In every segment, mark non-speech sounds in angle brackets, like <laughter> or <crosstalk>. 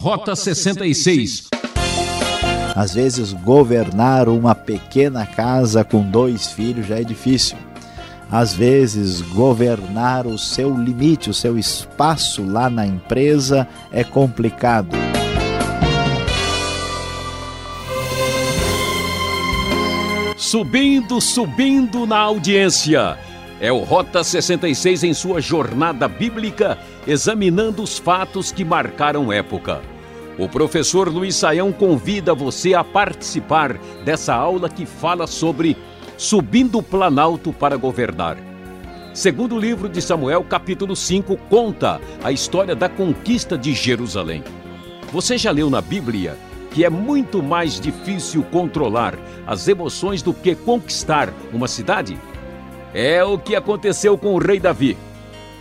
Rota 66. Às vezes, governar uma pequena casa com dois filhos já é difícil. Às vezes, governar o seu limite, o seu espaço lá na empresa é complicado. Subindo, subindo na audiência. É o Rota 66 em sua jornada bíblica, examinando os fatos que marcaram época. O professor Luiz Saião convida você a participar dessa aula que fala sobre subindo o planalto para governar. Segundo o livro de Samuel, capítulo 5, conta a história da conquista de Jerusalém. Você já leu na Bíblia que é muito mais difícil controlar as emoções do que conquistar uma cidade? É o que aconteceu com o rei Davi.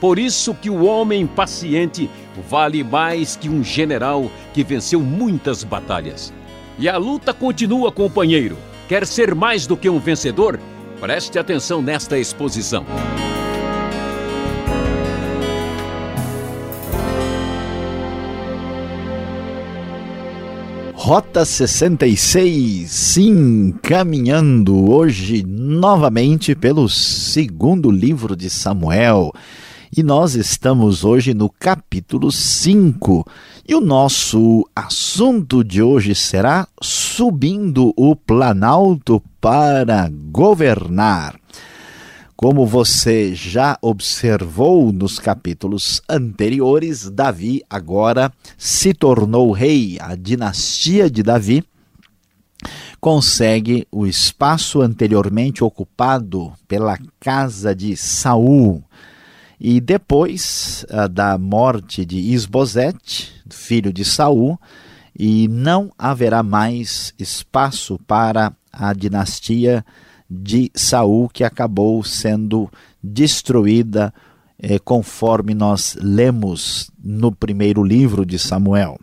Por isso que o homem paciente vale mais que um general que venceu muitas batalhas. E a luta continua, companheiro. Quer ser mais do que um vencedor? Preste atenção nesta exposição. Rota 66, sim, caminhando hoje novamente pelo segundo livro de Samuel. E nós estamos hoje no capítulo 5. E o nosso assunto de hoje será subindo o planalto para governar. Como você já observou nos capítulos anteriores, Davi agora se tornou rei. A dinastia de Davi consegue o espaço anteriormente ocupado pela casa de Saul. E depois uh, da morte de Isbosete, filho de Saul, e não haverá mais espaço para a dinastia de Saul que acabou sendo destruída eh, conforme nós lemos no primeiro livro de Samuel.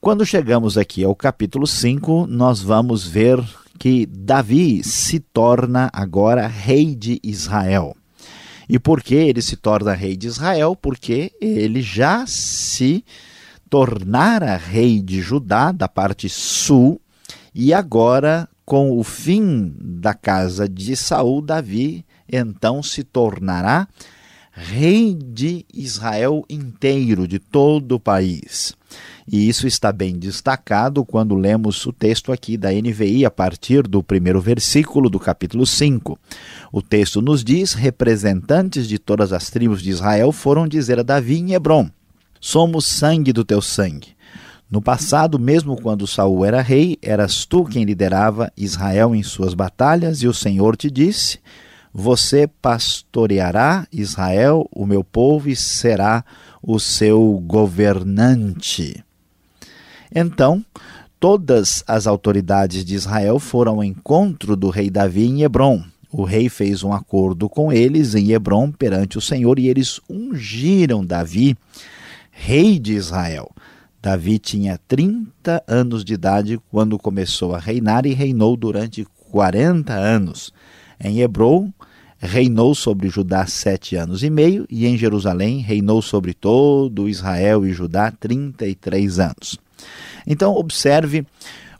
Quando chegamos aqui ao capítulo 5, nós vamos ver que Davi se torna agora rei de Israel. E por que ele se torna rei de Israel? Porque ele já se tornara rei de Judá, da parte sul, e agora com o fim da casa de Saul, Davi então se tornará rei de Israel inteiro, de todo o país. E isso está bem destacado quando lemos o texto aqui da NVI a partir do primeiro versículo do capítulo 5. O texto nos diz: representantes de todas as tribos de Israel foram dizer a Davi em Hebron: Somos sangue do teu sangue. No passado, mesmo quando Saul era rei, eras tu quem liderava Israel em suas batalhas, e o Senhor te disse: Você pastoreará Israel, o meu povo, e será o seu governante. Então, todas as autoridades de Israel foram ao encontro do rei Davi em Hebron. O rei fez um acordo com eles em Hebron perante o Senhor, e eles ungiram Davi, rei de Israel. Davi tinha 30 anos de idade quando começou a reinar e reinou durante 40 anos. Em Hebron, reinou sobre Judá sete anos e meio, e em Jerusalém reinou sobre todo Israel e Judá 33 anos. Então, observe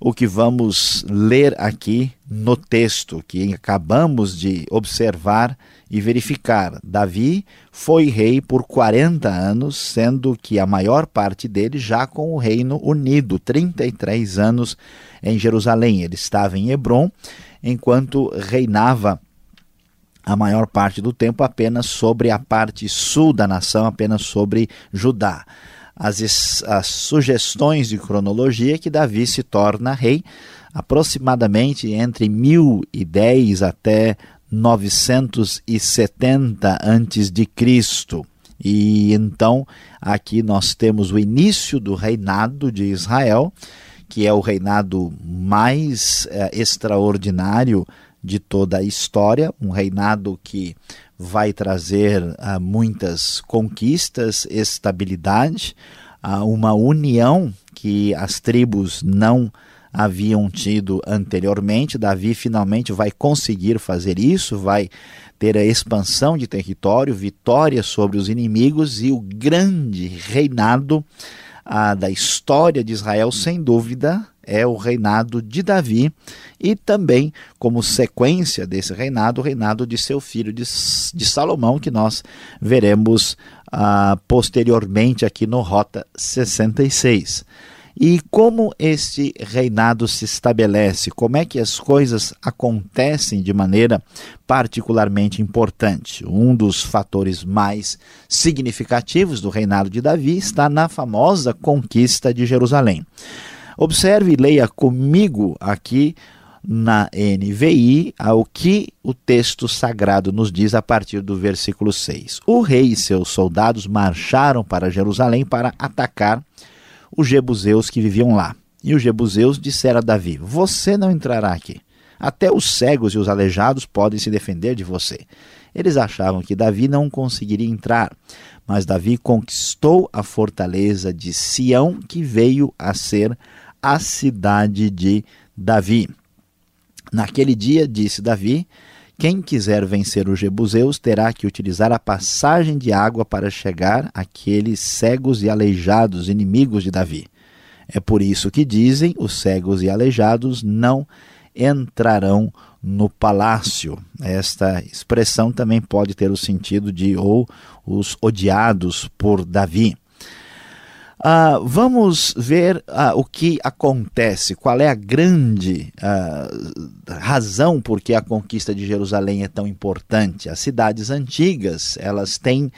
o que vamos ler aqui no texto que acabamos de observar e verificar. Davi foi rei por 40 anos, sendo que a maior parte dele já com o reino unido, 33 anos em Jerusalém. Ele estava em Hebron, enquanto reinava a maior parte do tempo apenas sobre a parte sul da nação, apenas sobre Judá. As, as sugestões de cronologia que Davi se torna rei aproximadamente entre 1010 até 970 antes de Cristo. E então aqui nós temos o início do reinado de Israel, que é o reinado mais é, extraordinário de toda a história, um reinado que vai trazer uh, muitas conquistas, estabilidade, uh, uma união que as tribos não haviam tido anteriormente. Davi finalmente vai conseguir fazer isso, vai ter a expansão de território, vitória sobre os inimigos e o grande reinado ah, da história de Israel, sem dúvida, é o reinado de Davi e também, como sequência desse reinado, o reinado de seu filho de, de Salomão, que nós veremos ah, posteriormente aqui no Rota 66. E como esse reinado se estabelece? Como é que as coisas acontecem de maneira particularmente importante? Um dos fatores mais significativos do reinado de Davi está na famosa conquista de Jerusalém. Observe e leia comigo aqui na NVI ao que o texto sagrado nos diz a partir do versículo 6. O rei e seus soldados marcharam para Jerusalém para atacar os jebuseus que viviam lá. E os jebuseus disseram a Davi: Você não entrará aqui. Até os cegos e os aleijados podem se defender de você. Eles achavam que Davi não conseguiria entrar, mas Davi conquistou a fortaleza de Sião, que veio a ser a cidade de Davi. Naquele dia, disse Davi, quem quiser vencer os jebuseus terá que utilizar a passagem de água para chegar àqueles cegos e aleijados inimigos de Davi. É por isso que dizem: os cegos e aleijados não entrarão no palácio. Esta expressão também pode ter o sentido de ou os odiados por Davi. Uh, vamos ver uh, o que acontece, qual é a grande uh, razão por que a conquista de Jerusalém é tão importante. As cidades antigas, elas têm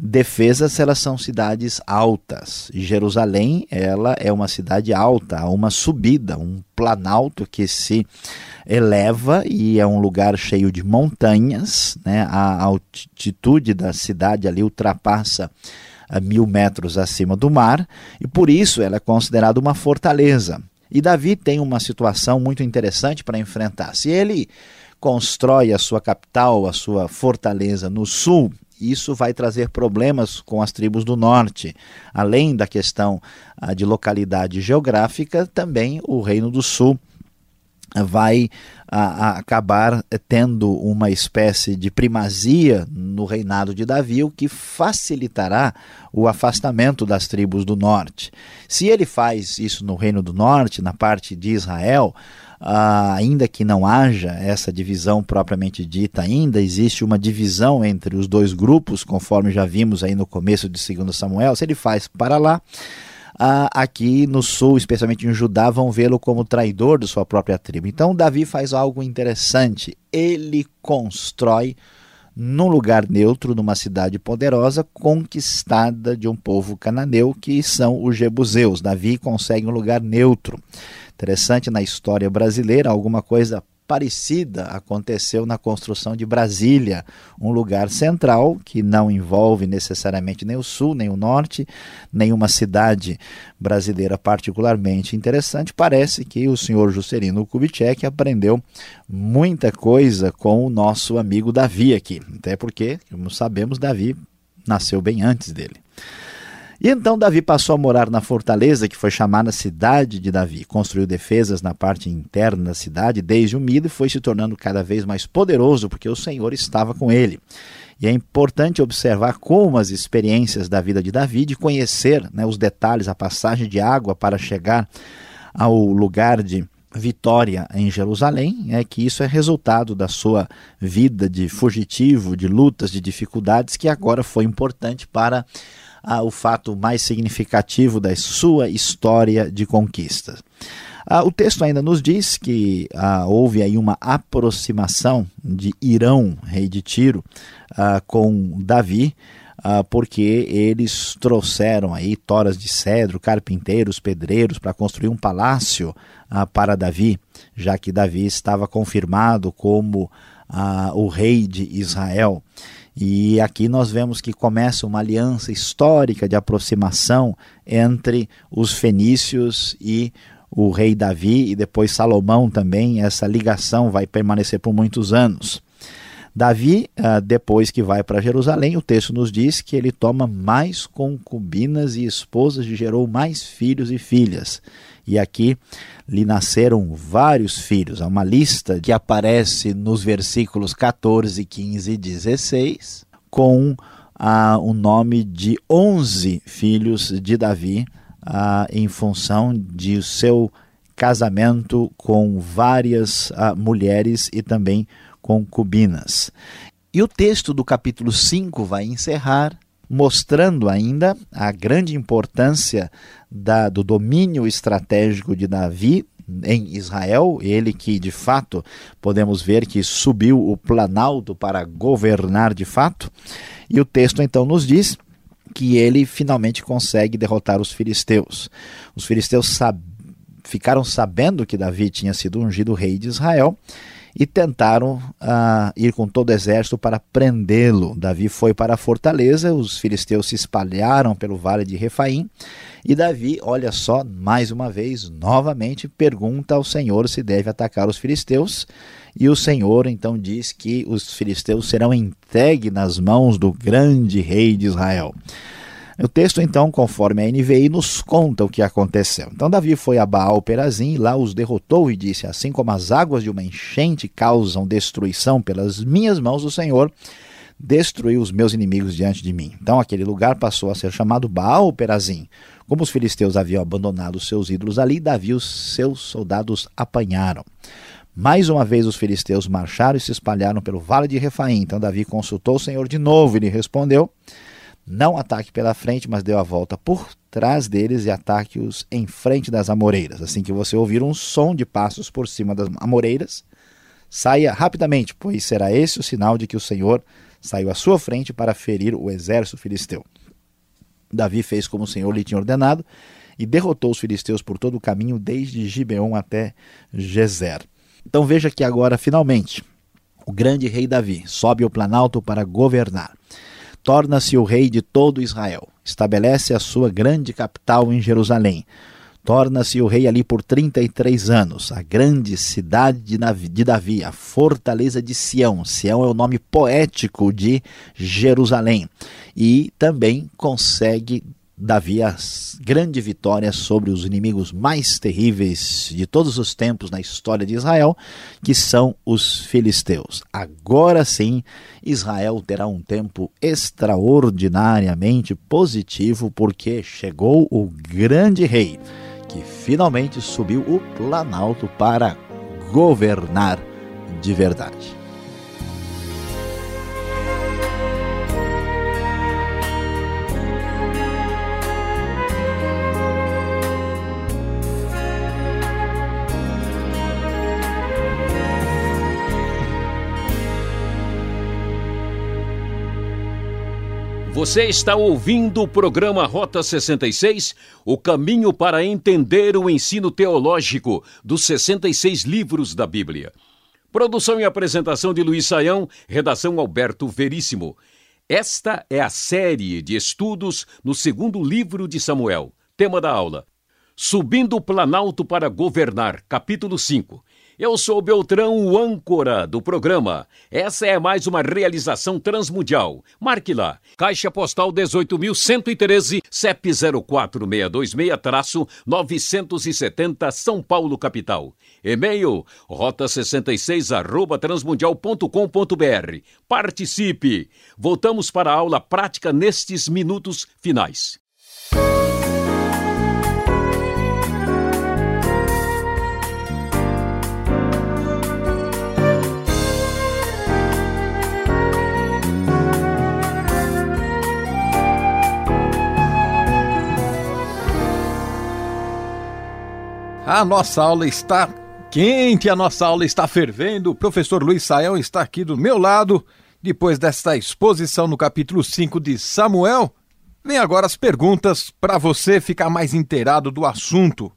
defesas, elas são cidades altas. Jerusalém, ela é uma cidade alta, há uma subida, um planalto que se eleva e é um lugar cheio de montanhas, né? A altitude da cidade ali ultrapassa mil metros acima do mar, e por isso ela é considerada uma fortaleza. E Davi tem uma situação muito interessante para enfrentar. Se ele constrói a sua capital, a sua fortaleza no sul, isso vai trazer problemas com as tribos do norte. Além da questão ah, de localidade geográfica, também o Reino do Sul vai a, a acabar tendo uma espécie de primazia no reinado de Davi, o que facilitará o afastamento das tribos do norte. Se ele faz isso no reino do norte, na parte de Israel, Uh, ainda que não haja essa divisão propriamente dita, ainda existe uma divisão entre os dois grupos, conforme já vimos aí no começo de 2 Samuel. Se ele faz para lá, ah, aqui no sul, especialmente em Judá, vão vê-lo como traidor de sua própria tribo. Então, Davi faz algo interessante. Ele constrói num lugar neutro, numa cidade poderosa, conquistada de um povo cananeu, que são os jebuseus. Davi consegue um lugar neutro. Interessante na história brasileira, alguma coisa parecida aconteceu na construção de Brasília, um lugar central que não envolve necessariamente nem o sul, nem o norte, nenhuma cidade brasileira particularmente interessante. Parece que o senhor Juscelino Kubitschek aprendeu muita coisa com o nosso amigo Davi aqui, até porque, como sabemos, Davi nasceu bem antes dele. E então Davi passou a morar na fortaleza que foi chamada Cidade de Davi. Construiu defesas na parte interna da cidade desde o Mido e foi se tornando cada vez mais poderoso porque o Senhor estava com ele. E é importante observar como as experiências da vida de Davi, de conhecer né, os detalhes, a passagem de água para chegar ao lugar de vitória em Jerusalém, é que isso é resultado da sua vida de fugitivo, de lutas, de dificuldades, que agora foi importante para ah, o fato mais significativo da sua história de conquista. Ah, o texto ainda nos diz que ah, houve aí uma aproximação de Irão, rei de Tiro, ah, com Davi, ah, porque eles trouxeram aí toras de cedro, carpinteiros, pedreiros para construir um palácio ah, para Davi, já que Davi estava confirmado como o rei de Israel. E aqui nós vemos que começa uma aliança histórica de aproximação entre os fenícios e o rei Davi e depois Salomão também. Essa ligação vai permanecer por muitos anos. Davi, ah, depois que vai para Jerusalém, o texto nos diz que ele toma mais concubinas e esposas e gerou mais filhos e filhas. E aqui lhe nasceram vários filhos. Há uma lista que aparece nos versículos 14, 15 e 16, com ah, o nome de 11 filhos de Davi ah, em função de seu casamento com várias ah, mulheres e também concubinas. E o texto do capítulo 5 vai encerrar mostrando ainda a grande importância da, do domínio estratégico de Davi em Israel, ele que de fato podemos ver que subiu o planalto para governar de fato. E o texto então nos diz que ele finalmente consegue derrotar os filisteus. Os filisteus sab ficaram sabendo que Davi tinha sido ungido rei de Israel e tentaram uh, ir com todo o exército para prendê-lo. Davi foi para a fortaleza, os filisteus se espalharam pelo vale de Refaim e Davi, olha só, mais uma vez, novamente pergunta ao Senhor se deve atacar os filisteus. E o Senhor então diz que os filisteus serão entregues nas mãos do grande rei de Israel. O texto, então, conforme a NVI, nos conta o que aconteceu. Então, Davi foi a Baal Perazim, lá os derrotou e disse: Assim como as águas de uma enchente causam destruição pelas minhas mãos, o Senhor destruiu os meus inimigos diante de mim. Então, aquele lugar passou a ser chamado Baal Perazim. Como os filisteus haviam abandonado seus ídolos ali, Davi e os seus soldados apanharam. Mais uma vez os filisteus marcharam e se espalharam pelo vale de Refaim. Então Davi consultou o Senhor de novo e lhe respondeu: não ataque pela frente, mas deu a volta por trás deles e ataque-os em frente das amoreiras. Assim que você ouvir um som de passos por cima das amoreiras, saia rapidamente, pois será esse o sinal de que o Senhor saiu à sua frente para ferir o exército filisteu. Davi fez como o Senhor lhe tinha ordenado e derrotou os filisteus por todo o caminho, desde Gibeon até Gezer. Então veja que agora, finalmente, o grande rei Davi sobe ao planalto para governar torna-se o rei de todo Israel, estabelece a sua grande capital em Jerusalém, torna-se o rei ali por 33 anos, a grande cidade de Davi, a fortaleza de Sião. Sião é o nome poético de Jerusalém. E também consegue Davi a grande vitória sobre os inimigos mais terríveis de todos os tempos na história de Israel, que são os filisteus. Agora sim, Israel terá um tempo extraordinariamente positivo, porque chegou o grande rei, que finalmente subiu o planalto para governar de verdade. Você está ouvindo o programa Rota 66, o caminho para entender o ensino teológico dos 66 livros da Bíblia. Produção e apresentação de Luiz Saião, redação Alberto Veríssimo. Esta é a série de estudos no segundo livro de Samuel. Tema da aula: Subindo o Planalto para Governar, capítulo 5. Eu sou Beltrão, o âncora do programa. Essa é mais uma realização transmundial. Marque lá. Caixa Postal 18.113, CEP 04626-970, São Paulo, capital. E-mail, rota66 arroba transmundial.com.br. Participe! Voltamos para a aula prática nestes minutos finais. A nossa aula está quente, a nossa aula está fervendo. O professor Luiz Saião está aqui do meu lado. Depois desta exposição no capítulo 5 de Samuel, vem agora as perguntas para você ficar mais inteirado do assunto.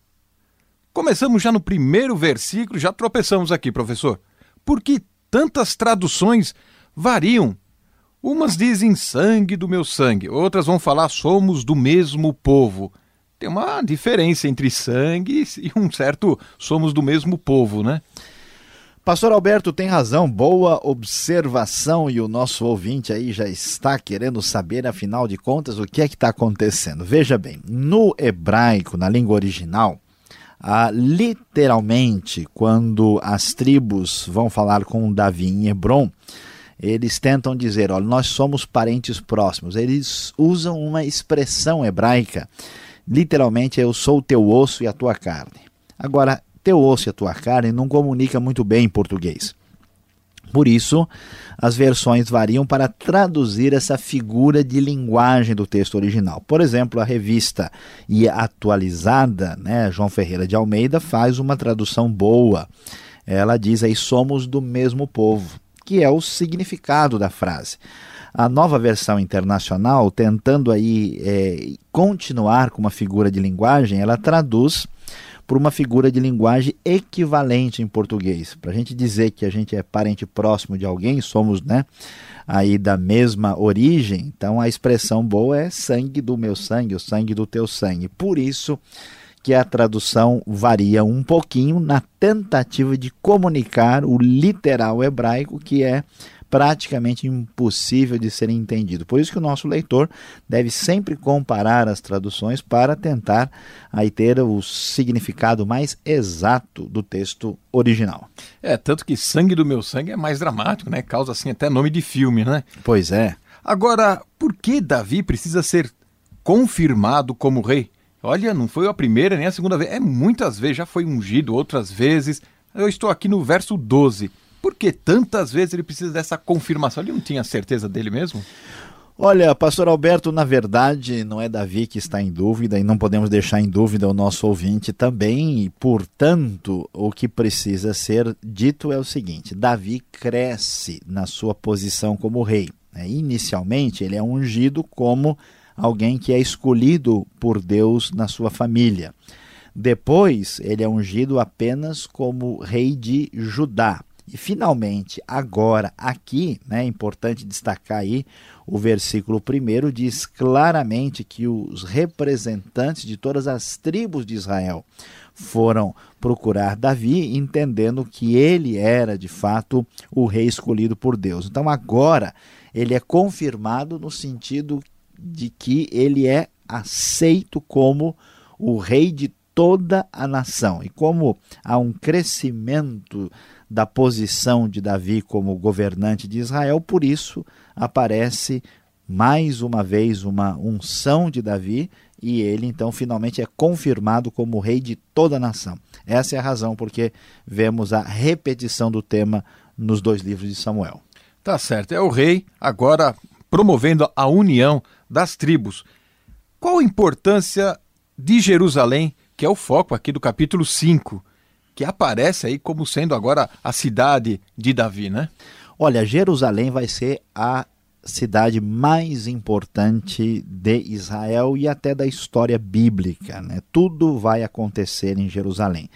Começamos já no primeiro versículo, já tropeçamos aqui, professor. Por que tantas traduções variam? Umas dizem sangue do meu sangue, outras vão falar somos do mesmo povo tem uma diferença entre sangue e um certo somos do mesmo povo, né? Pastor Alberto tem razão, boa observação e o nosso ouvinte aí já está querendo saber, afinal de contas, o que é que está acontecendo. Veja bem, no hebraico, na língua original, ah, literalmente, quando as tribos vão falar com Davi em Hebron, eles tentam dizer, olha, nós somos parentes próximos. Eles usam uma expressão hebraica literalmente eu sou o teu osso e a tua carne. Agora, teu osso e a tua carne não comunica muito bem em português. Por isso, as versões variam para traduzir essa figura de linguagem do texto original. Por exemplo, a revista e atualizada, né, João Ferreira de Almeida, faz uma tradução boa. Ela diz aí: somos do mesmo povo, que é o significado da frase. A nova versão internacional, tentando aí é, continuar com uma figura de linguagem, ela traduz por uma figura de linguagem equivalente em português. Para a gente dizer que a gente é parente próximo de alguém, somos né, aí da mesma origem, então a expressão boa é sangue do meu sangue, o sangue do teu sangue. Por isso que a tradução varia um pouquinho na tentativa de comunicar o literal hebraico, que é praticamente impossível de ser entendido. Por isso que o nosso leitor deve sempre comparar as traduções para tentar aí ter o significado mais exato do texto original. É, tanto que Sangue do Meu Sangue é mais dramático, né? Causa assim até nome de filme, né? Pois é. Agora, por que Davi precisa ser confirmado como rei? Olha, não foi a primeira nem a segunda vez, é muitas vezes, já foi ungido outras vezes. Eu estou aqui no verso 12. Por que tantas vezes ele precisa dessa confirmação? Ele não tinha certeza dele mesmo? Olha, pastor Alberto, na verdade não é Davi que está em dúvida e não podemos deixar em dúvida o nosso ouvinte também, e portanto, o que precisa ser dito é o seguinte: Davi cresce na sua posição como rei. Né? Inicialmente, ele é ungido como alguém que é escolhido por Deus na sua família. Depois, ele é ungido apenas como rei de Judá. E finalmente, agora aqui, né, é importante destacar aí, o versículo 1 diz claramente que os representantes de todas as tribos de Israel foram procurar Davi, entendendo que ele era de fato o rei escolhido por Deus. Então agora ele é confirmado no sentido de que ele é aceito como o rei de toda a nação. E como há um crescimento da posição de Davi como governante de Israel, por isso aparece mais uma vez uma unção de Davi e ele então finalmente é confirmado como rei de toda a nação. Essa é a razão porque vemos a repetição do tema nos dois livros de Samuel. Tá certo, é o rei agora promovendo a união das tribos. Qual a importância de Jerusalém, que é o foco aqui do capítulo 5? Que aparece aí como sendo agora a cidade de Davi, né? Olha, Jerusalém vai ser a cidade mais importante de Israel e até da história bíblica, né? Tudo vai acontecer em Jerusalém.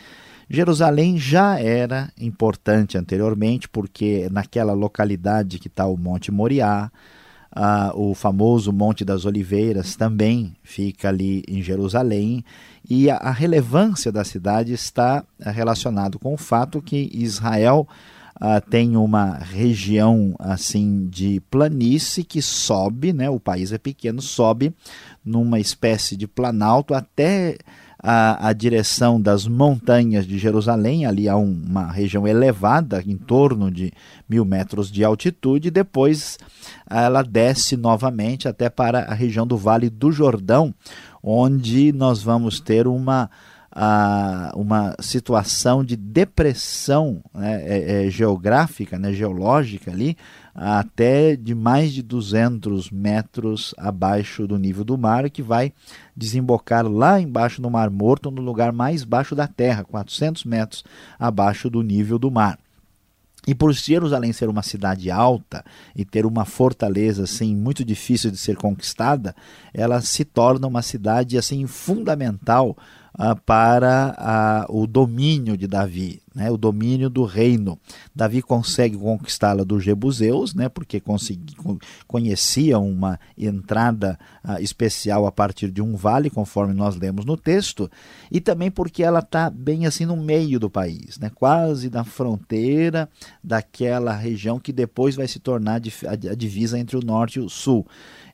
Jerusalém já era importante anteriormente, porque naquela localidade que está o Monte Moriá, ah, o famoso Monte das Oliveiras também fica ali em Jerusalém e a, a relevância da cidade está relacionado com o fato que Israel ah, tem uma região assim de planície que sobe, né? O país é pequeno, sobe numa espécie de planalto até a, a direção das montanhas de Jerusalém, ali há um, uma região elevada, em torno de mil metros de altitude, e depois ela desce novamente até para a região do Vale do Jordão, onde nós vamos ter uma a uma situação de depressão né, é, é, geográfica, né, geológica ali, até de mais de 200 metros abaixo do nível do mar, que vai desembocar lá embaixo no Mar Morto, no lugar mais baixo da Terra, 400 metros abaixo do nível do mar. E por Jerusalém ser uma cidade alta e ter uma fortaleza assim muito difícil de ser conquistada, ela se torna uma cidade assim fundamental uh, para uh, o domínio de Davi, né, o domínio do reino. Davi consegue conquistá-la dos Jebuseus, né, porque consegui, conhecia uma entrada uh, especial a partir de um vale, conforme nós lemos no texto, e também porque ela está bem assim no meio do país, né, quase na fronteira daquela região que depois vai se tornar a divisa entre o norte e o sul.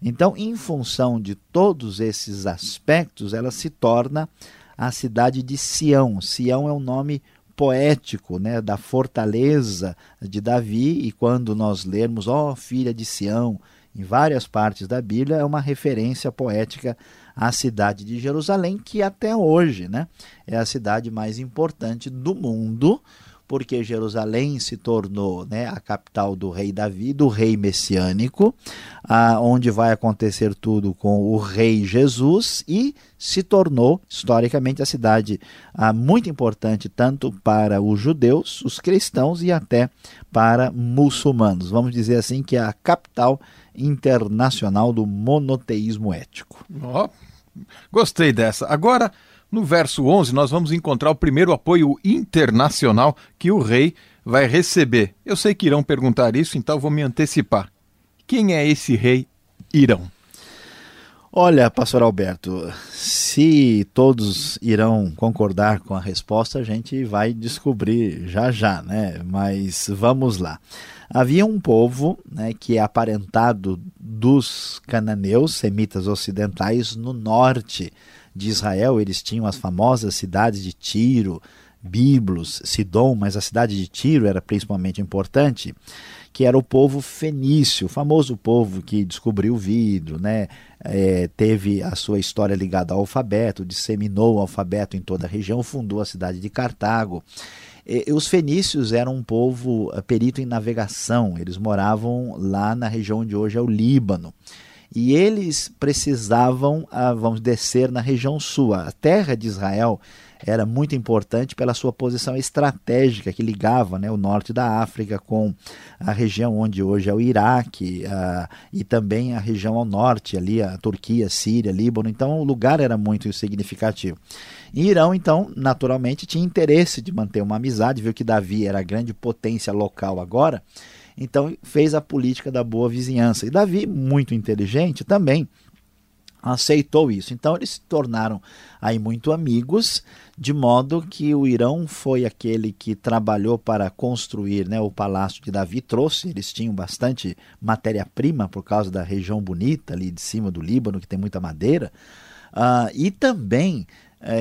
Então, em função de todos esses aspectos, ela se torna a cidade de Sião. Sião é um nome poético, né, da fortaleza de Davi, e quando nós lermos, ó oh, filha de Sião, em várias partes da Bíblia, é uma referência poética à cidade de Jerusalém, que até hoje né, é a cidade mais importante do mundo, porque Jerusalém se tornou né, a capital do rei Davi, do rei messiânico, ah, onde vai acontecer tudo com o rei Jesus e se tornou historicamente a cidade muito importante tanto para os judeus, os cristãos e até para muçulmanos. Vamos dizer assim que é a capital internacional do monoteísmo ético. Oh, gostei dessa. Agora no verso 11, nós vamos encontrar o primeiro apoio internacional que o rei vai receber. Eu sei que irão perguntar isso, então vou me antecipar. Quem é esse rei Irão? Olha, pastor Alberto, se todos irão concordar com a resposta, a gente vai descobrir já já, né? Mas vamos lá. Havia um povo né, que é aparentado dos cananeus, semitas ocidentais, no norte de Israel, eles tinham as famosas cidades de Tiro, Biblos, Sidom, mas a cidade de Tiro era principalmente importante, que era o povo fenício, o famoso povo que descobriu o vidro, né? É, teve a sua história ligada ao alfabeto, disseminou o alfabeto em toda a região, fundou a cidade de Cartago. Os fenícios eram um povo eh, perito em navegação, eles moravam lá na região onde hoje é o Líbano e eles precisavam, ah, vamos descer na região sul. A terra de Israel era muito importante pela sua posição estratégica que ligava né, o norte da África com a região onde hoje é o Iraque uh, e também a região ao norte, ali a Turquia, Síria, Líbano. Então o lugar era muito significativo. E Irão, então, naturalmente tinha interesse de manter uma amizade, viu que Davi era a grande potência local agora então fez a política da boa vizinhança. E Davi, muito inteligente, também aceitou isso. Então eles se tornaram aí muito amigos, de modo que o Irão foi aquele que trabalhou para construir né, o palácio de Davi, trouxe, eles tinham bastante matéria-prima por causa da região bonita ali de cima do Líbano, que tem muita madeira, uh, e também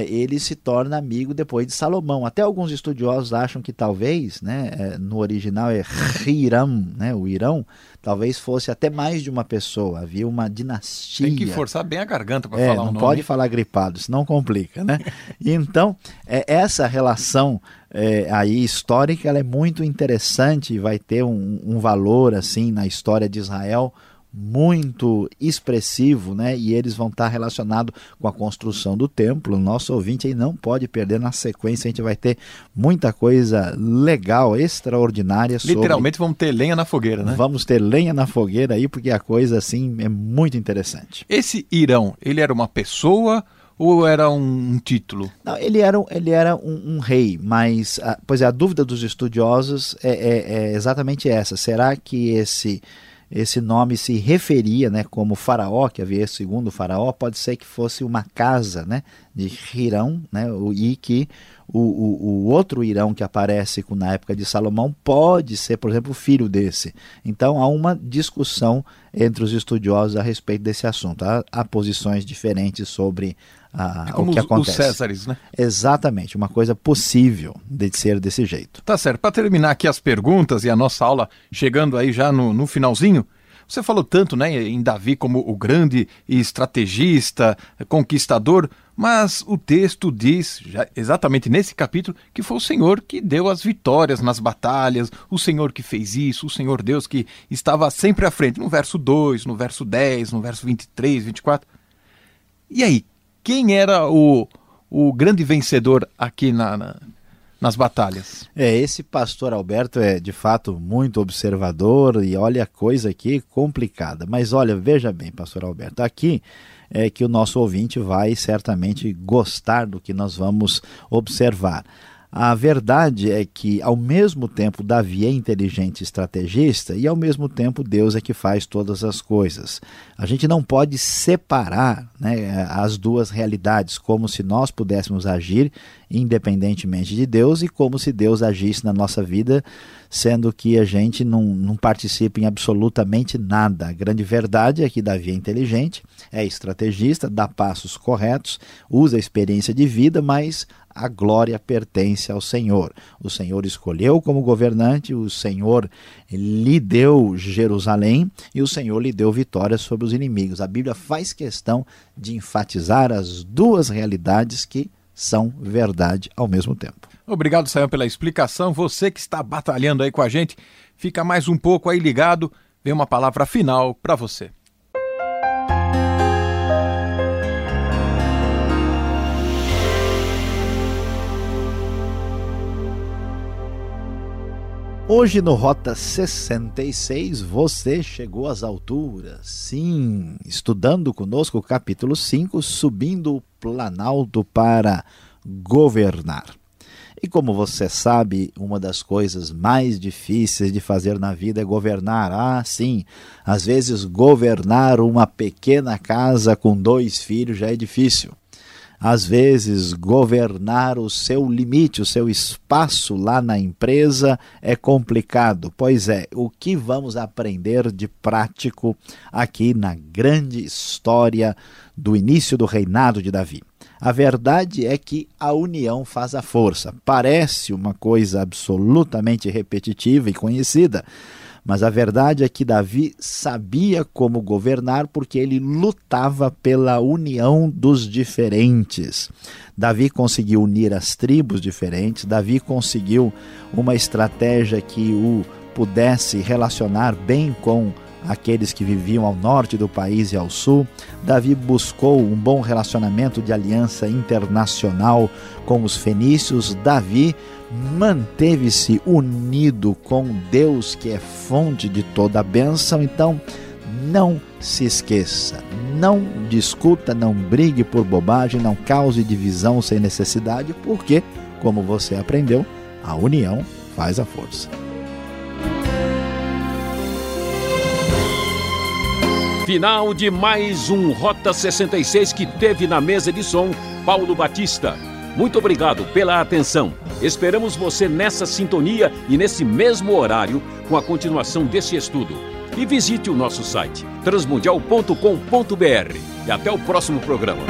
ele se torna amigo depois de Salomão. Até alguns estudiosos acham que talvez, né, é, no original é Hiram, né, o Irão, talvez fosse até mais de uma pessoa. Havia uma dinastia. Tem que forçar bem a garganta para é, falar o nome. Não pode falar gripado, senão complica, né? <laughs> então, é, essa relação é, aí histórica ela é muito interessante e vai ter um, um valor assim na história de Israel muito expressivo, né? E eles vão estar relacionados com a construção do templo. Nosso ouvinte aí não pode perder na sequência, a gente vai ter muita coisa legal, extraordinária sobre... Literalmente vamos ter lenha na fogueira, né? Vamos ter lenha na fogueira aí, porque a coisa assim é muito interessante. Esse Irão, ele era uma pessoa ou era um, título? Não, ele era, ele era um, um rei, mas a, pois é, a dúvida dos estudiosos é, é, é exatamente essa. Será que esse esse nome se referia, né, como faraó, que havia segundo faraó, pode ser que fosse uma casa, né, de Hirão, né, e que o, o, o, outro Irão que aparece na época de Salomão pode ser, por exemplo, filho desse. Então há uma discussão entre os estudiosos a respeito desse assunto. Há, há posições diferentes sobre é como o que acontece. Os Césares, né? Exatamente, uma coisa possível de ser desse jeito. Tá certo. Para terminar aqui as perguntas e a nossa aula chegando aí já no, no finalzinho, você falou tanto né, em Davi como o grande estrategista, conquistador, mas o texto diz, já, exatamente nesse capítulo, que foi o Senhor que deu as vitórias nas batalhas, o Senhor que fez isso, o Senhor Deus que estava sempre à frente, no verso 2, no verso 10, no verso 23, 24. E aí, quem era o, o grande vencedor aqui na, na, nas batalhas? É, esse pastor Alberto é de fato muito observador e olha a coisa aqui complicada. Mas olha, veja bem, pastor Alberto, aqui é que o nosso ouvinte vai certamente gostar do que nós vamos observar. A verdade é que, ao mesmo tempo, Davi é inteligente estrategista e, ao mesmo tempo, Deus é que faz todas as coisas. A gente não pode separar né, as duas realidades, como se nós pudéssemos agir independentemente de Deus e como se Deus agisse na nossa vida, sendo que a gente não, não participa em absolutamente nada. A grande verdade é que Davi é inteligente, é estrategista, dá passos corretos, usa a experiência de vida, mas a glória pertence ao Senhor. O Senhor escolheu como governante, o Senhor lhe deu Jerusalém e o Senhor lhe deu vitória sobre os inimigos. A Bíblia faz questão de enfatizar as duas realidades que são verdade ao mesmo tempo. Obrigado, Sayão, pela explicação. Você que está batalhando aí com a gente, fica mais um pouco aí ligado. Vem uma palavra final para você. Hoje no Rota 66 você chegou às alturas. Sim, estudando conosco o capítulo 5, subindo o Planalto para governar. E como você sabe, uma das coisas mais difíceis de fazer na vida é governar. Ah, sim, às vezes governar uma pequena casa com dois filhos já é difícil às vezes, governar o seu limite, o seu espaço lá na empresa é complicado. Pois é, o que vamos aprender de prático aqui na grande história do início do reinado de Davi? A verdade é que a união faz a força. Parece uma coisa absolutamente repetitiva e conhecida, mas a verdade é que Davi sabia como governar porque ele lutava pela união dos diferentes. Davi conseguiu unir as tribos diferentes, Davi conseguiu uma estratégia que o pudesse relacionar bem com aqueles que viviam ao norte do país e ao sul. Davi buscou um bom relacionamento de aliança internacional com os fenícios. Davi manteve-se unido com Deus, que é fonte de toda a bênção. Então, não se esqueça, não discuta, não brigue por bobagem, não cause divisão sem necessidade, porque, como você aprendeu, a união faz a força. Final de mais um Rota 66 que teve na mesa de som Paulo Batista. Muito obrigado pela atenção. Esperamos você nessa sintonia e nesse mesmo horário com a continuação desse estudo. E visite o nosso site transmundial.com.br. E até o próximo programa.